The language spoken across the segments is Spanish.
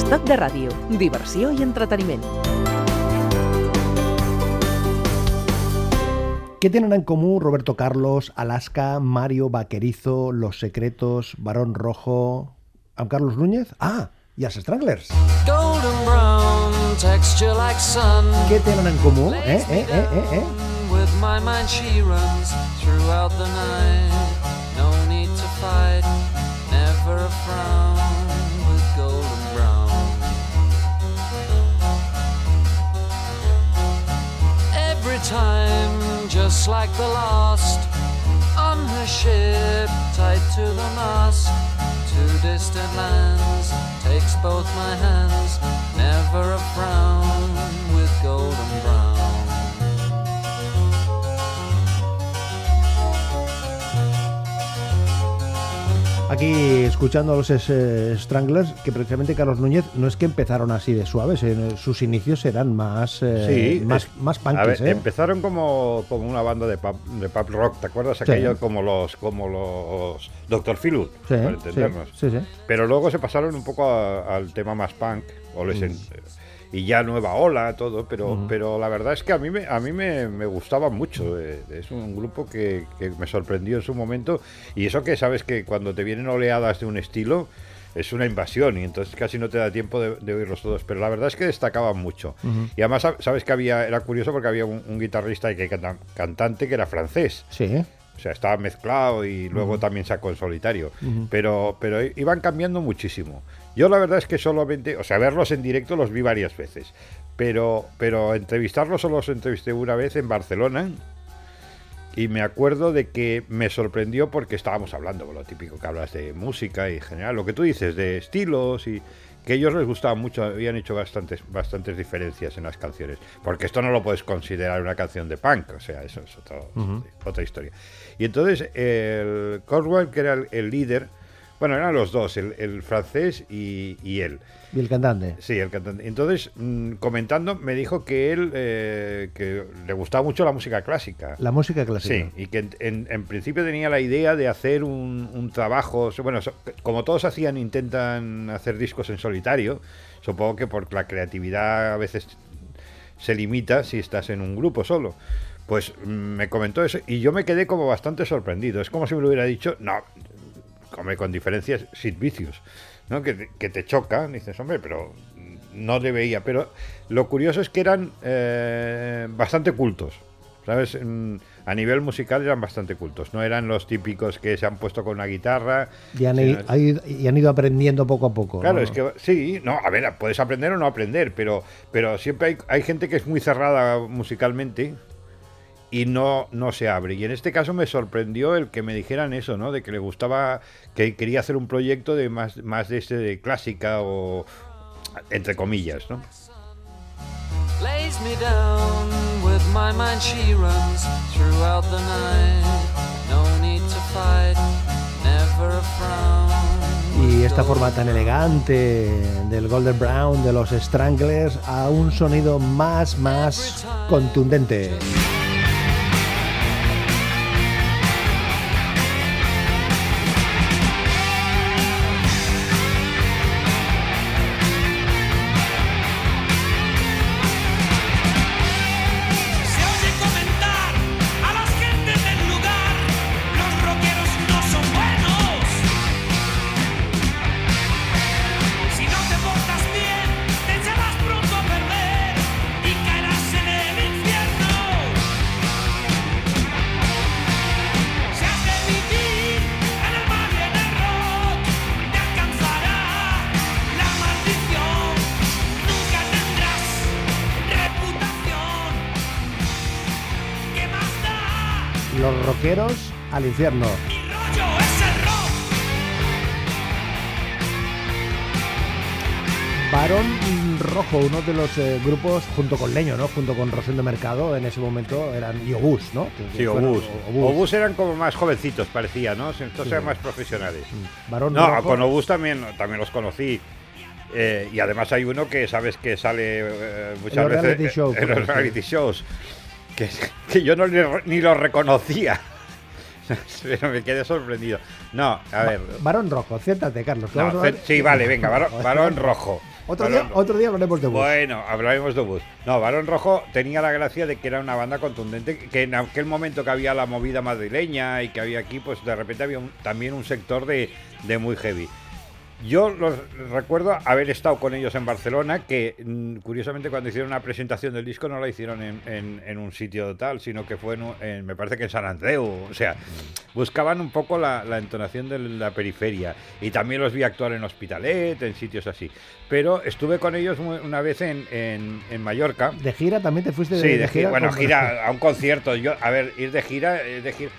Estat de ràdio, diversió i entreteniment. ¿Qué tienen en común Roberto Carlos, Alaska, Mario Vaquerizo, Los Secretos, Barón Rojo, a Carlos Núñez? Ah, y a Stranglers. Golden brown, texture like sun. ¿Qué tienen en común? ¿Eh? ¿Eh? ¿Eh? ¿Eh? ¿Eh? With my mind she runs throughout the night. No need to fight, never a frown time, just like the last, on her ship, tied to the mast, to distant lands, takes both my hands, never a frown with golden brown. Aquí escuchando a los eh, Stranglers, que precisamente Carlos Núñez no es que empezaron así de suaves, en sus inicios eran más, eh, Sí, más, es- más A punkies, ver, ¿eh? empezaron como, como una banda de pop, de pop rock, ¿te acuerdas? Sí. Aquello como los como los Dr. Philwood, Sí, para sí, entendernos. sí, sí. Pero luego se pasaron un poco a- al tema más punk, o les en- y ya nueva ola, todo, pero, pero la verdad es que a mí me, a mí me, me gustaba mucho. eh, Es un grupo que, que me sorprendió en su momento. Y eso que sabes que cuando te vienen oleadas de un estilo, es una invasión y entonces casi no te da tiempo de, de oírlos todos. Pero la verdad es que destacaban mucho. Y además, sab- sabes que había, era curioso porque había un, un guitarrista y que canta- cantante que era francés. Sí. O sea, estaba mezclado y luego también sacó en solitario. pero, pero iban cambiando muchísimo. Yo la verdad es que solamente, o sea, verlos en directo los vi varias veces. Pero, pero entrevistarlos solo los entrevisté una vez en Barcelona. Y me acuerdo de que me sorprendió porque estábamos hablando, lo típico que hablas de música y en general, lo que tú dices, de estilos y que a ellos les gustaba mucho, habían hecho bastantes, bastantes diferencias en las canciones. Porque esto no lo puedes considerar una canción de punk, o sea, eso es otra historia. Y entonces el Coswell, que era el, el líder, bueno, eran los dos, el, el francés y, y él. Y el cantante. Sí, el cantante. Entonces, mm, comentando, me dijo que él eh, que le gustaba mucho la música clásica. La música clásica. Sí, y que en, en- en principio tenía la idea de hacer un, un trabajo, bueno, so- como todos hacían, intentan hacer discos en solitario, supongo que por la creatividad a veces se limita si estás en un grupo solo. Pues mm, me comentó eso y yo me quedé como bastante sorprendido. Es como si me lo hubiera dicho, no, come con diferencias Sid Vicious, ¿no? Que, te- que te choca, dices, hombre, pero no le veía. Pero lo curioso es que eran eh, bastante cultos, ¿sabes? A nivel musical eran bastante cultos, no eran los típicos que se han puesto con una guitarra. Y han, sino- y han ido aprendiendo poco a poco. Claro, ¿no? es que sí, no, a ver, puedes aprender o no aprender, pero, pero siempre hay, hay gente que es muy cerrada musicalmente y no, no se abre. Y en este caso me sorprendió el que me dijeran eso, ¿no? De que le gustaba, que quería hacer un proyecto de más, más de este de clásica o entre comillas, ¿no? lays me down with my mind she runs throughout the night no need to fight never a frown Y esta forma tan elegante del Golden Brown, de los Stranglers, a un sonido más, más contundente. Al infierno. Barón Rojo, uno de los eh, grupos, junto con Leño, ¿no? Junto con Rosendo Mercado, en ese momento eran y Obús, ¿no? Que- Sí, Obús. Obús. Obús eran como más jovencitos, parecía, ¿no? Sí. eran más profesionales. Barón No, Rojo. con Obús también, también los conocí. Eh, y además hay uno que sabes que sale eh, muchas los veces reality shows, en los reality shows. Que, que yo no ni lo reconocía. Pero me quedé sorprendido. No, a ver. Barón Rojo, siéntate, Carlos. no, a- sí, vale, venga, varón, varón rojo. Otro día, otro día hablaremos de Bush. Bueno, hablaremos de Bus. No, Barón Rojo tenía la gracia de que era una banda contundente, que en aquel momento que había la movida madrileña y que había aquí, pues de repente había un- también un sector de, de muy heavy. Yo los recuerdo haber estado con ellos en Barcelona, que mm, curiosamente cuando hicieron una presentación del disco no la hicieron en, en- en un sitio tal, sino que fue en, en- me parece que en San Andreu. O sea, buscaban un poco la, la entonación de la periferia. Y también los vi actuar en Hospitalet, en sitios así. Pero estuve con ellos una vez en, Mallorca. De gira también te fuiste de, Sí, de de gira, bueno, gira a un concierto. Yo, a ver, ir de gira, eh, de gira.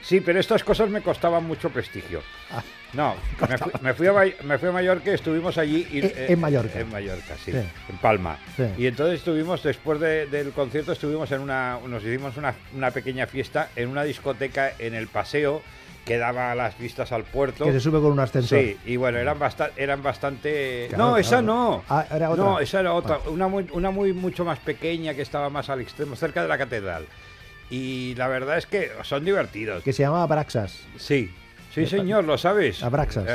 Sí, pero estas cosas me costaban mucho prestigio. Ah. No, me fui, me fui a, me fui a Mallorca, estuvimos allí. y- Eh, en Mallorca. En Mallorca, sí, Sí. en Palma. Sí. Y entonces estuvimos, después de- del concierto, estuvimos en una, nos hicimos una, una pequeña fiesta en una discoteca en el paseo que daba las vistas al puerto. Que se sube con un ascensor. Sí, y bueno, eran, basta- eran bastante... Claro, no, claro. esa no. Ah, era otra. No, esa era otra. Una, muy, una muy mucho más pequeña que estaba más al extremo, cerca de la catedral. Y la verdad es que son divertidos. Que se llamaba Braxas. Sí, sí señor, lo sabes. Abraxas.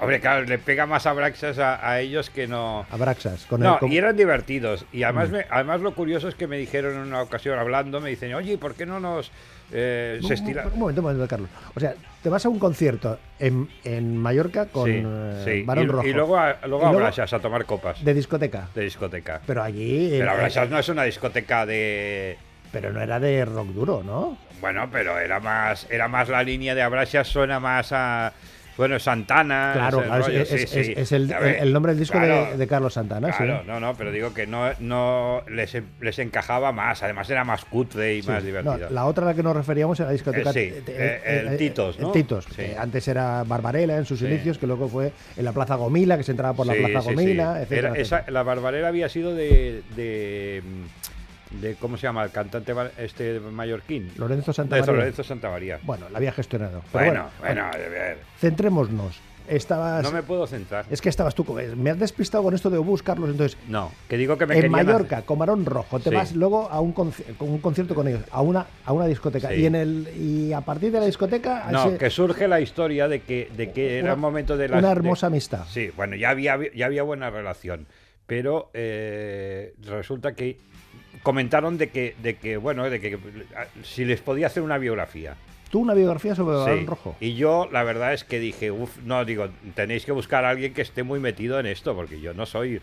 Hombre, claro, le pega más Abraxas a, a ellos que no... Abraxas. Con No, el, con- y eran divertidos. Y Mm. además, me- además lo curioso es que me dijeron en una ocasión hablando, me dicen, oye, ¿por qué no nos... eh, se estila... Un momento, un momento, Carlos. O sea, te vas a un concierto en, en Mallorca con Sí, eh, sí. Barón y, Rojo. y luego a, luego a Abraxas a tomar copas De discoteca. de discoteca. Pero allí. Pero eh, Abraxas no es una discoteca de... pero no era de rock duro, ¿no? Bueno, pero era más, era más la línea de Abraxas, suena más a. Bueno, Santana. Claro, claro, rollo, es, sí, es- sí. es- es el, nombre del disco de- claro, de, Carlos Santana. Claro, sí. no, no, pero digo que no, no les, les encajaba más, además era más cutre y más No, divertido. la otra a la que nos referíamos era la discoteca. Eh, sí, eh, eh, eh, el Titos, ¿no? el Titos, que antes era Barbarela en sus inicios, que luego fue en la Plaza Gomila, que se entraba por la Plaza. Gomila, etcétera, Era- etcétera. esa- la Barbarera había sido de, de, de- ¿Cómo se llama? El cantante este mallorquín. Lorenzo Santamaría. Lorenzo Santamaría. Bueno, la había gestionado. Bueno, bueno, a ver. centrémonos. Estabas. No me puedo centrar. Es que estabas tú. Me has despistado con esto de Obús, Carlos. Entonces, No, que digo que me en Mallorca, hacer- con Marón Rojo, te Sí. vas luego a un, conci- con un concierto con ellos, a una, a una discoteca. Sí. Y en el y a partir de la discoteca. No, ese- que surge la historia de que, de que era un momento de la una hermosa amistad. Sí, bueno, ya había, ya había buena relación, pero eh, resulta que comentaron de que, de que, bueno, de que si les podía hacer una biografía. Tú una biografía sobre Barón Sí. Rojo. Y yo la verdad es que dije, uff, no, digo, tenéis que buscar a alguien que esté muy metido en esto, porque yo no soy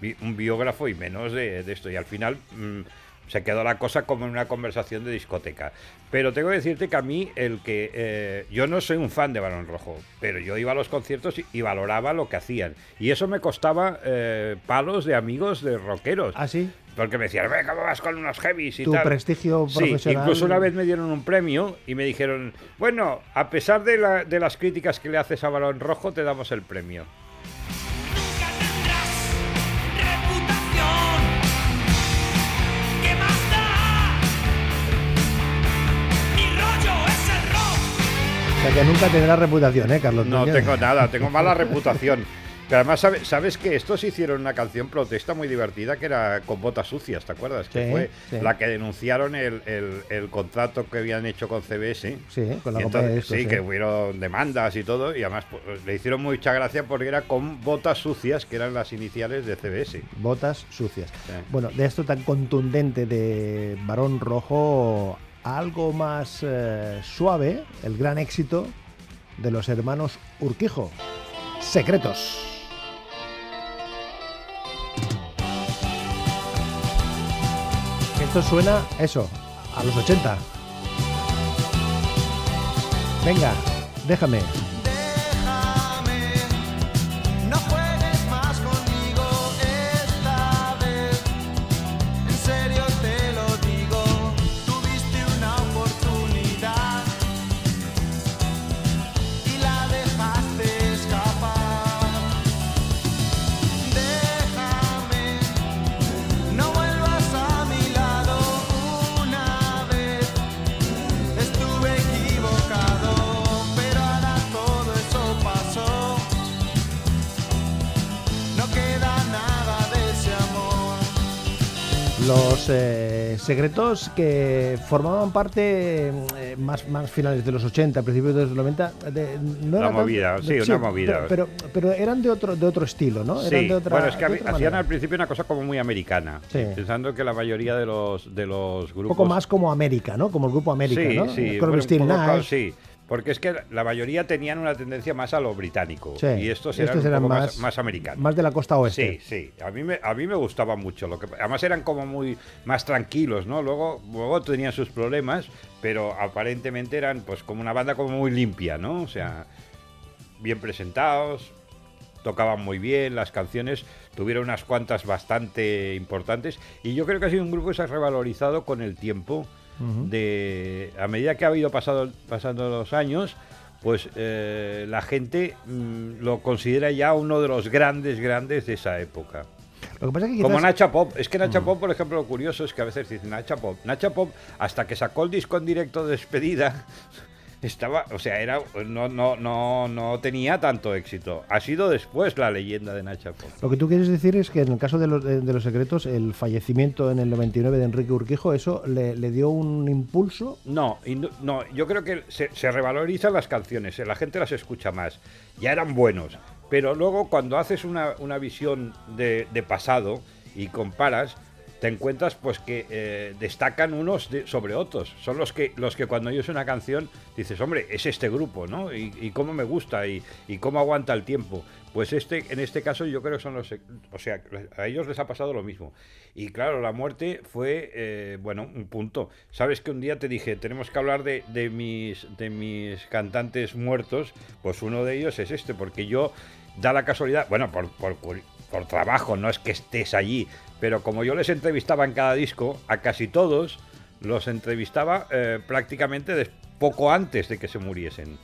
bi- un biógrafo y menos de, de esto. Y al final mm, se quedó la cosa como en una conversación de discoteca. Pero tengo que decirte que a mí, el que. eh, yo no soy un fan de Balón Rojo, pero yo iba a los conciertos y, y valoraba lo que hacían. Y eso me costaba eh, palos de amigos de rockeros. ¿Ah, sí? Porque me decían, "Ve, ¿cómo vas con unos heavies y Tu tal? prestigio Sí, profesional. incluso una vez me dieron un premio y me dijeron, bueno, a pesar de, la- de las críticas que le haces a Balón Rojo, te damos el premio. Nunca tendrás reputación. ¿Qué más da? Mi rollo es el rock. O sea que nunca tendrás reputación, ¿eh, Carlos? No tengo nada, tengo mala reputación. Pero además, ¿sabes, sabes que estos hicieron una canción protesta muy divertida que era con botas sucias, ¿te acuerdas? Que fue sí. la que denunciaron el, el- el contrato que habían hecho con CBS. Sí, con la de entonces, discos, sí, sí. que hubieron demandas y todo, y además pues, le hicieron mucha gracia porque era con botas sucias, que eran las iniciales de CBS. Botas sucias. Bueno, de esto tan contundente de Barón Rojo, algo más eh, suave, el gran éxito de los hermanos Urquijo. Secretos. Esto suena, eso, a los 80. Venga, déjame. Los eh, secretos que formaban parte eh, más, más finales de los 80, principios de los 90. de- no era tan- movida, sí, una movida. Pero, pero, pero eran de otro, de otro estilo, ¿no? Eran Sí, de otra, bueno, es que de otra hacían manera. al principio una cosa como muy americana, Sí. pensando que la mayoría de los, de los Un grupos... poco más como América, ¿no? Como el grupo América, sí, ¿no? sí, bueno, un poco, Nash. sí, porque es que la mayoría tenían una tendencia más a lo británico Sí, y estos eran, estos un eran poco más, más- más americanos. Más de la costa oeste. Sí, sí, a mí me, a mí me gustaba mucho. Lo que, además eran como muy más tranquilos, ¿no? Luego, luego tenían sus problemas, pero aparentemente eran pues como una banda como muy limpia, ¿no? O sea, bien presentados, tocaban muy bien, las canciones tuvieron unas cuantas bastante importantes y yo creo que ha sido un grupo que se ha revalorizado con el tiempo. De a medida que ha ido pasado, pasando los años, pues eh, la gente mm, lo considera ya uno de los grandes, grandes de esa época. Lo que pasa es que Como Nacha Pop. Es que Nacha Pop, por ejemplo, lo curioso es que a veces dicen Nacha Pop. Nacha Pop, hasta que sacó el disco en directo de despedida, estaba, o sea, era no, no, no, no tenía tanto éxito. Ha sido después la leyenda de Nacha. Lo que tú quieres decir es que en el caso de los, de, de los secretos, el fallecimiento en el 99 de Enrique Urquijo, eso le, le dio un impulso. No, no, yo creo que se, se revalorizan las canciones, eh, la gente las escucha más. Ya eran buenos, pero luego cuando haces una, una visión de, de pasado y comparas, te encuentras pues que eh, destacan unos sobre otros. Son los que los que cuando oyes una canción dices, hombre, es este grupo, ¿no? Y, y cómo me gusta y, y cómo aguanta el tiempo. Pues este, en este caso yo creo que son los, o sea, a ellos les ha pasado lo mismo. Y claro, la muerte fue, eh, bueno, un punto. Sabes que un día te dije, tenemos que hablar de, de mis, de mis cantantes muertos, pues uno de ellos es este, porque yo, da la casualidad, bueno, por, por, por trabajo, no es que estés allí, pero como yo les entrevistaba en cada disco, a casi todos los entrevistaba eh, prácticamente poco antes de que se muriesen.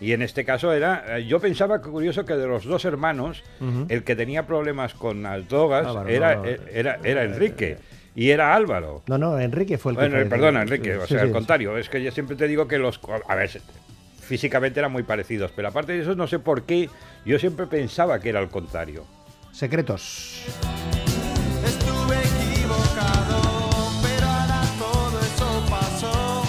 Y en este caso era, eh, yo pensaba que curioso que de los dos hermanos, el que tenía problemas con las drogas Álvaro, era, no, no. eh, era, era Enrique y era Álvaro. No, no, Enrique fue el que. Bueno, falleció. perdona, Enrique, o sea, sí, al sí. contrario, es que yo siempre te digo que los... A ver, físicamente eran muy parecidos, pero aparte de eso no sé por qué, yo siempre pensaba que era al contrario. Secretos. Estuve equivocado, pero ahora todo eso pasó.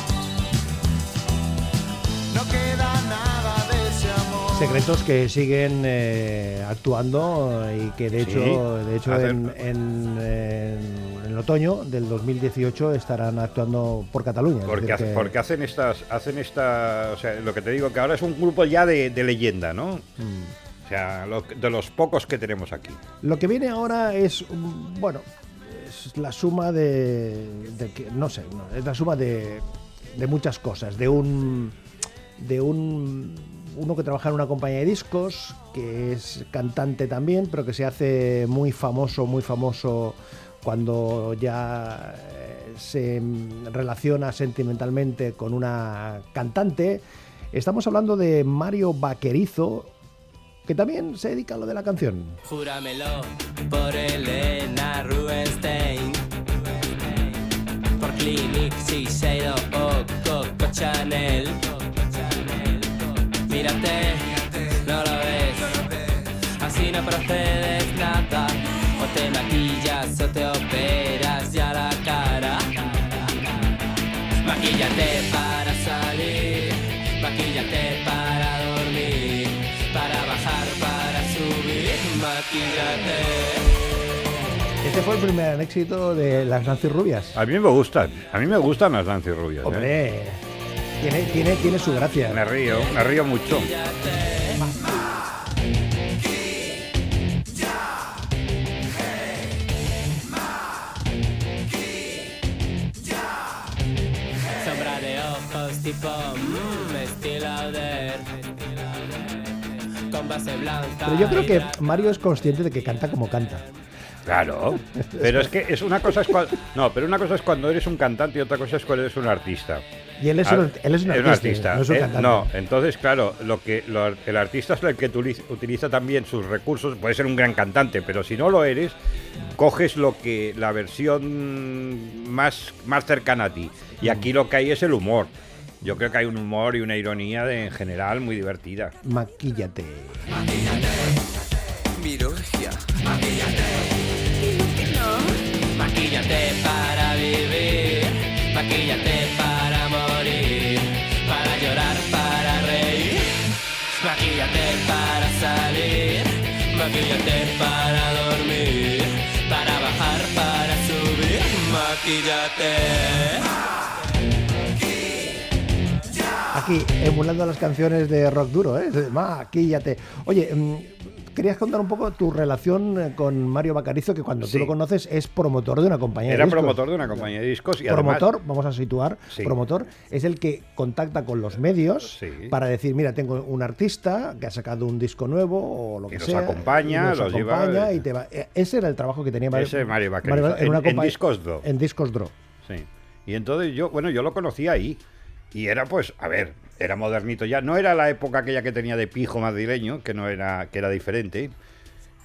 No queda nada de ese amor. Secretos que siguen eh, actuando y que de Sí, hecho, de hecho en, en- en- en el otoño del 2018 estarán actuando por Cataluña. Porque, hace- que- porque hacen estas, hacen esta, o sea, lo que te digo, que ahora es un grupo ya de, de leyenda, ¿no? Mm. O sea, de los pocos que tenemos aquí. Lo que viene ahora es, bueno, es la suma de, que, no sé, no, es la suma de, de muchas cosas, de un, de un, uno que trabaja en una compañía de discos, que es cantante también, pero que se hace muy famoso, muy famoso cuando ya eh, se relaciona sentimentalmente con una cantante. Estamos hablando de Mario Vaquerizo, que también se dedica a lo de la canción. Júramelo por Elena Rubinstein. Por Clinic, Shiseido o Coco Chanel. Mírate, no lo ves. Así no procedes nada. O te maquillas o te operas ya la cara. Maquíllate para Este fue el primer éxito de las Nancy Rubias. A mí me gustan, a mí me gustan las Nancy Rubias. ¿eh? Hombre, tiene, tiene, tiene su gracia. Me río, me río mucho. Sombra de ojos tipo Pero yo creo que. Mario es consciente de que canta como canta. Claro, pero es que es una cosa es cuando, no, pero una cosa es cuando eres un cantante y otra cosa es cuando eres un artista. Y él es, Ah, un, él es un artista, no es un eh, cantante. no, entonces claro, lo que lo- el artista es el que utiliza, utiliza también sus recursos. Puede ser un gran cantante, pero si no lo eres, coges lo que la versión más más cercana a ti. Y aquí lo que hay es el humor. Yo creo que hay un humor y una ironía de, en general muy divertida. Maquíllate. Mirolgia. Maquíllate para vivir, maquíllate para morir, para llorar, para reír. Maquíllate para salir, maquíllate para dormir, para bajar, para subir. Maquíllate. Aquí, emulando las canciones de rock duro, ¿eh? Maquíllate. Oye, mm, querías contar un poco tu relación eh, con Mario Bacarizo, que cuando tú lo conoces es promotor de una compañía Era de discos. promotor de una compañía de discos y además- promotor, vamos a situar, Sí. promotor es el que contacta con los medios Sí. para decir, mira, tengo un artista que ha sacado un disco nuevo o lo Y que los sea. acompaña, y los los lleva- acompaña y te va. eh, Ese era el trabajo que tenía Mario, Ese Mario Bacarizo, Mario en- en Discos Draw. En Discos Draw. Sí. Y entonces yo, bueno, yo lo conocí ahí. Y era pues, a ver, era modernito ya. No era la época aquella que tenía de pijo madrileño, que no era, que era diferente.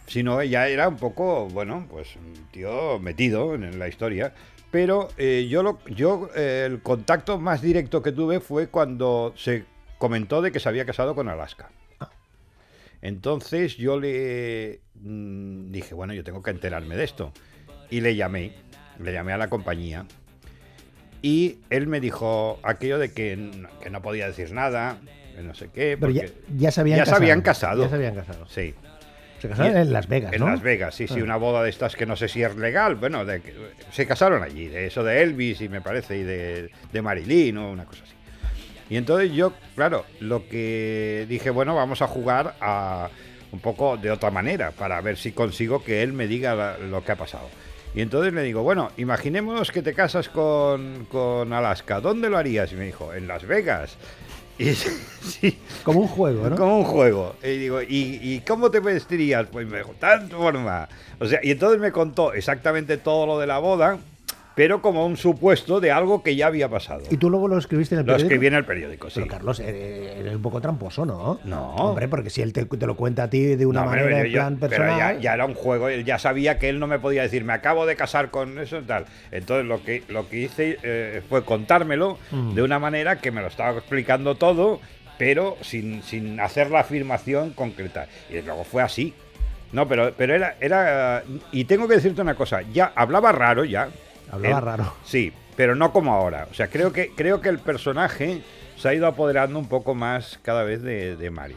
Sino ya era un poco, bueno, pues un tío metido en la historia. Pero eh, yo, lo, yo eh, el contacto más directo que tuve fue cuando se comentó de que se había casado con Alaska. Entonces yo le mm, dije, bueno, yo tengo que enterarme de esto. Y le llamé, le llamé a la compañía. Y él me dijo aquello de que, que no podía decir nada, que no sé qué. Pero ya, ya se habían ya se casado. habían casado. Ya se habían casado. Sí. Se casaron Y- en Las Vegas, En. Las Vegas, sí, sí, Ah. una boda de estas que no sé si es legal. Bueno, de se casaron allí, de eso de Elvis y me parece, y de, de Marilyn o una cosa así. Y entonces yo, claro, lo que dije, bueno, vamos a jugar a un poco de otra manera para ver si consigo que él me diga la- lo que ha pasado. Y entonces le digo, bueno, imaginémonos que te casas con, con Alaska, ¿dónde lo harías? Y me dijo, en Las Vegas. Y sí, Como un juego, ¿no? como un juego. Y digo, ¿y, y cómo te vestirías? Pues me dijo, tal forma. O sea, y entonces me contó exactamente todo lo de la boda, pero como un supuesto de algo que ya había pasado. Y tú luego lo escribiste en el Lo periódico. escribí en el periódico, sí. Pero Carlos, eh, eres un poco tramposo, ¿no? No. Hombre, porque si él te, te lo cuenta a ti de una No, pero manera yo- en yo- plan pero ya, ya era un juego, él ya sabía que él no me podía decir, me acabo de casar con eso y tal. Entonces lo que, lo que hice eh, fue contármelo Mm. de una manera que me lo estaba explicando todo, pero sin, sin hacer la afirmación concreta. Y luego fue así. No, pero, pero era, era. Y tengo que decirte una cosa, ya hablaba raro ya. Hablaba raro. Sí, pero no como ahora. O sea, creo que, creo que el personaje se ha ido apoderando un poco más cada vez de, de Mario.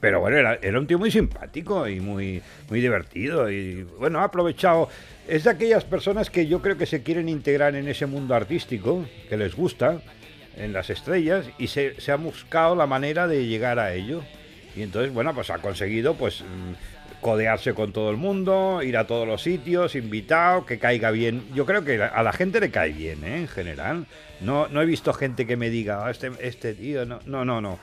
Pero bueno, era, era un tío muy simpático y muy, muy divertido. Y bueno, ha aprovechado. Es de aquellas personas que yo creo que se quieren integrar en ese mundo artístico, que les gusta, en las estrellas, y se, se ha buscado la manera de llegar a ello. Y entonces, bueno, pues ha conseguido, pues. Codearse con todo el mundo, ir a todos los sitios, invitado, que caiga bien. Yo creo que a la gente le cae bien, ¿eh? en general. No, no he visto gente que me diga, "Ah, este, este tío, no, no, no, no.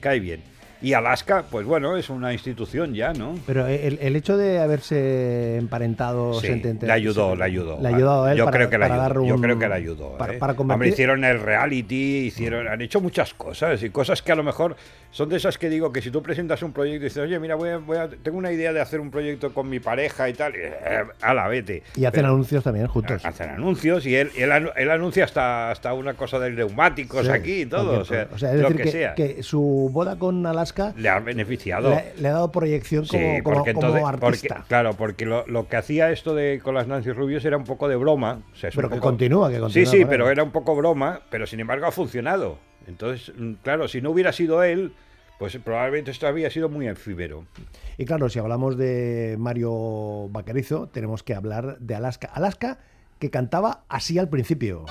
Cae bien. Y Alaska, pues bueno, es una institución ya, ¿no? Pero el, el hecho de haberse emparentado Sí, sentente- le ayudó, le ayudó. Le ayudó a él Yo para, creo que para ayudó. Yo creo que le ayudó. Para, ¿eh? para Hombre, convertir- hicieron el reality, hicieron, han hecho muchas cosas y cosas que a lo mejor son de esas que digo que si tú presentas un proyecto y dices, oye, mira, voy a, voy a- tengo una idea de hacer un proyecto con mi pareja y tal, eh, a la vete. Y hacen Pero- anuncios también juntos. Hacen anuncios y él, él, anu- él anuncia hasta, hasta una cosa de neumáticos Sí, aquí y todo. O sea, cualquier cosa. es lo decir, que, que, sea. que su boda con Alaska Le ha beneficiado. le, le ha dado proyección como, Sí, como- entonces, artista. porque- claro, porque lo, lo que hacía esto de con las Nancy Rubios era un poco de broma. o sea, Pero que poco- continúa, que Sí, continúa sí, con pero era un poco broma, pero sin embargo ha funcionado. Entonces, mm, claro, si no hubiera sido él, pues probablemente esto había sido muy efímero. Y claro, si hablamos de Mario Bacarizo, tenemos que hablar de Alaska. Alaska que cantaba así al principio.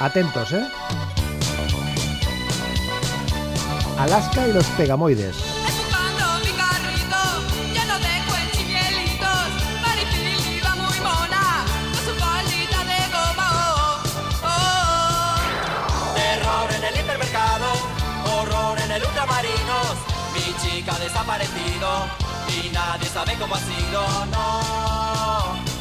Atentos, ¿eh? Alaska y los Pegamoides. Desaparecido y nadie sabe cómo ha sido, no.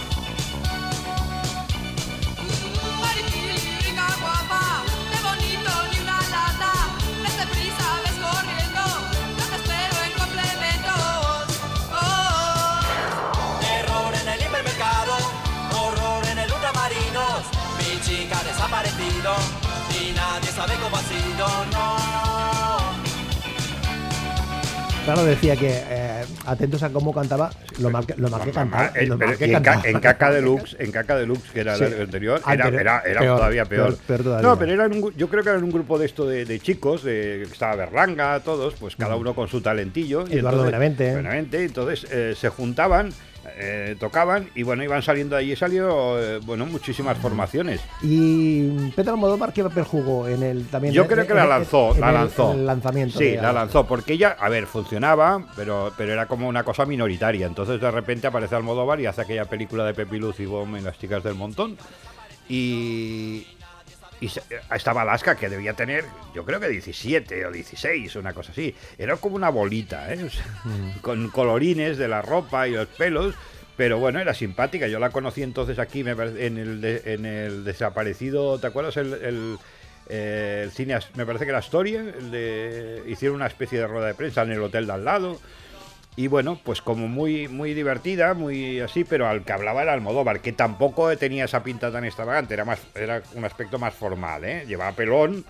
Claro, decía que eh, atentos a cómo cantaba, lo mal que, lo mal que cantaba. Ah, eh, lo mal que y en, ca- cantaba. en Caca Deluxe, en Caca Deluxe, que era Sí. el anterior, Anterior, era, era, era peor, todavía peor. peor, peor todavía. No, pero eran un yo creo que eran un grupo de esto de, de chicos, de, que estaba Berlanga, todos, pues cada uno con su talentillo. Mm. Eduardo Benavente. Benavente, entonces eh, se juntaban, eh, tocaban y bueno, iban saliendo de allí, salió, eh, bueno, muchísimas formaciones. Y Pedro Almodóvar, ¿qué papel jugó en el también? Yo creo que la lanzó, la el- lanzó. en el lanzamiento. Sí, la lanzó, porque ella, a ver, funcionaba, pero, pero era como una cosa minoritaria. Entonces de repente aparece Almodóvar y hace aquella película de Pepi Luz y Bom en las chicas del montón. Y, y se- estaba Alaska, que debía tener, yo creo que 17 o 16, una cosa así. Era como una bolita, ¿eh? O sea, con colorines de la ropa y los pelos. Pero bueno, era simpática. Yo la conocí entonces aquí me parece, en, el de- en el desaparecido, ¿te acuerdas? El, el, eh, el cine, me parece que era Astoria, el de, hicieron una especie de rueda de prensa en el hotel de al lado. Y bueno, pues como muy, muy divertida, muy así, pero al que hablaba era Almodóvar, que tampoco tenía esa pinta tan extravagante, era, más, era un aspecto más formal, ¿eh? Llevaba pelón,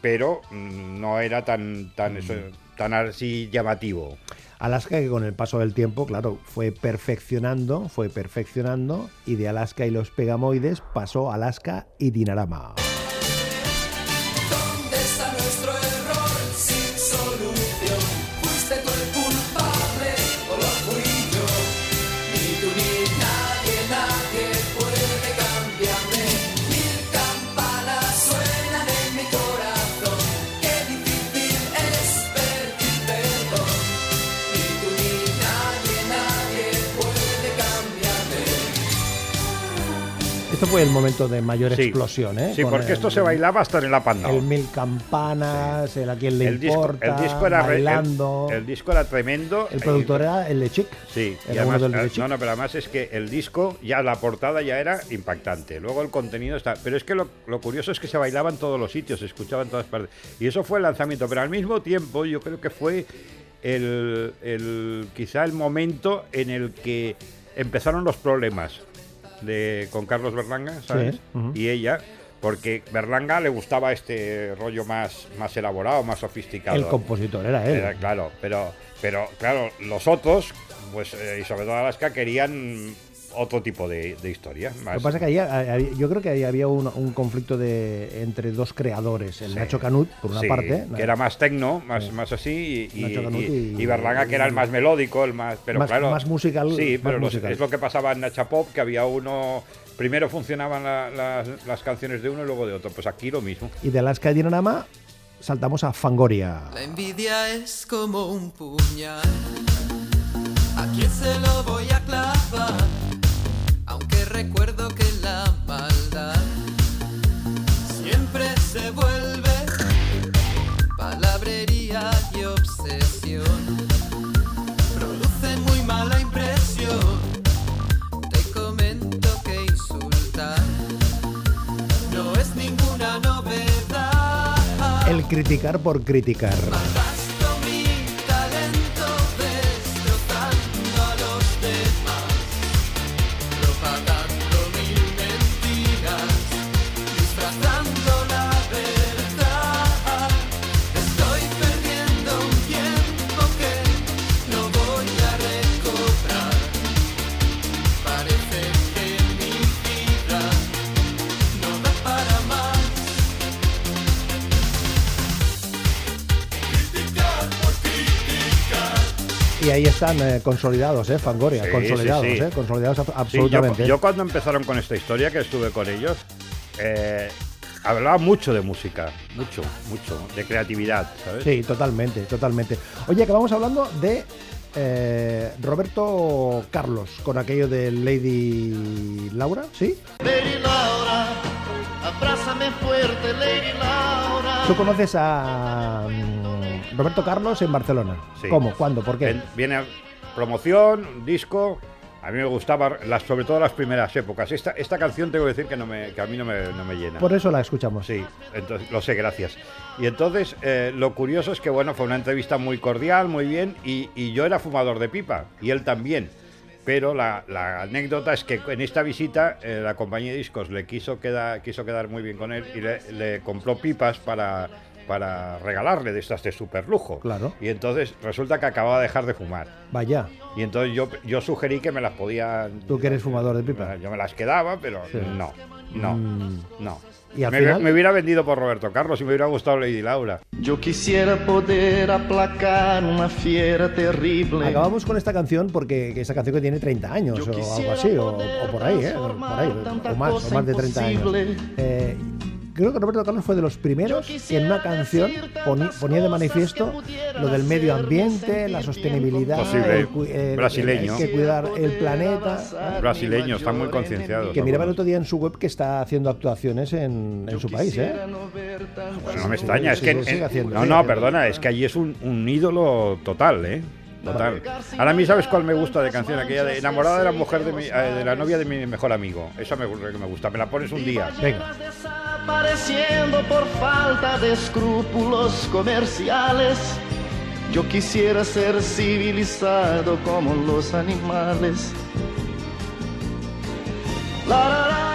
pero mm, no era tan, tan, eso, tan así llamativo. Alaska que con el paso del tiempo, claro, fue perfeccionando, fue perfeccionando y de Alaska y los Pegamoides pasó Alaska y Dinarama. Fue el momento de mayor Sí. explosión, ¿eh? Sí, Con porque el- esto se bailaba hasta en el apandao. El mil campanas, el a quién le el disco, importa, el disco era el- el, disco era tremendo. El productor Y- era el de Chic. Sí, y Era uno además, del de eh, Chic. no, no, pero además es que el disco, ya la portada ya era impactante. Luego el contenido está. Pero es que lo, lo curioso es que se bailaba en todos los sitios, se escuchaba en todas partes. Y eso fue el lanzamiento. Pero al mismo tiempo, yo creo que fue el, el- quizá el momento en el que empezaron los problemas de, con Carlos Berlanga, ¿sabes? Y ella. Porque Berlanga le gustaba este rollo más, más elaborado, más sofisticado. El compositor era él. Era, claro, pero, pero claro, los otros, pues eh, y sobre todo Alaska, querían otro tipo de, de historia. Lo que pasa es que ahí, ahí- yo creo que ahí había un, un conflicto de, entre dos creadores, el Sí. Nacho Canut, por una sí, parte, que era más tecno, más, más así, y, y, Nacho Canut y- y- y Berlanga, que era el más melódico, el más. Pero Más- claro, más musical, Sí, más pero los- es lo que pasaba en Nacha Pop, que había uno. Primero funcionaban la- las, las canciones de uno y luego de otro. Pues aquí lo mismo. y de Alaska y Dinarama saltamos a Fangoria. La envidia es como un puñal. ¿A quién se lo voy a clavar? Recuerdo que la maldad siempre se vuelve palabrería y obsesión. Produce muy mala impresión. Te comento que insultar no es ninguna novedad. El criticar por criticar. Ahí están eh, consolidados, ¿eh? Fangoria, Sí, consolidados, sí, sí. ¿eh? Consolidados ab- Sí, yo, absolutamente. yo cuando empezaron con esta historia, que estuve con ellos, eh, hablaba mucho de música, mucho, mucho, de creatividad, ¿sabes? Sí, totalmente, totalmente. Oye, acabamos hablando de eh, Roberto Carlos, con aquello de Lady Laura, ¿sí? Lady Laura, abrázame fuerte, Lady Laura. Tú conoces a mm, Roberto Carlos en Barcelona. Sí. ¿Cómo? ¿Cuándo? ¿Por qué? En- viene promoción, disco. A mí me gustaba, las, sobre todo las primeras épocas. Esta, esta canción tengo que decir que, no me, que a mí no me, no me llena. Por eso la escuchamos. Sí, entonces, lo sé, gracias. Y entonces, eh, lo curioso es que, bueno, fue una entrevista muy cordial, muy bien, y, y yo era fumador de pipa, y él también. Pero la, la anécdota es que en esta visita eh, la compañía de discos le quiso quedar, quiso quedar muy bien con él y le, le compró pipas para, para regalarle de estas de super lujo. Claro. Y entonces resulta que acababa de dejar de fumar. Vaya, Y entonces yo, yo sugerí que me las podía. tú que eres fumador de pipa. Yo me las quedaba, pero no, no, Mm. no. Y al me, final- me hubiera vendido por Roberto Carlos y me hubiera gustado Lady Laura. Yo quisiera poder aplacar una fiera terrible. Acabamos con esta canción porque que esta canción que tiene 30 años o algo así, o, o por ahí, ¿eh? Por ahí, o más, o más de 30 años. Eh, creo que Roberto Carlos fue de los primeros que en una canción ponía de manifiesto lo del medio ambiente, la sostenibilidad, Posible. el el- Brasileño. que cuidar el planeta. Brasileño, están muy concienciados. Que miraba el otro día en su web que está haciendo actuaciones en, en su país, ¿eh? Pues no me extraña, es que. sí, sigue en- haciendo, no, no, perdona, es que allí es un, un ídolo total, ¿eh? Total. Ahora a mí, ¿sabes cuál me gusta de canción? Aquella de enamorada de la mujer de, mi- eh, de la novia de mi mejor amigo. Esa me, que me gusta. Me la pones un día. Venga. Desapareciendo por falta de escrúpulos comerciales. Yo quisiera ser civilizado como los animales. La, la, la,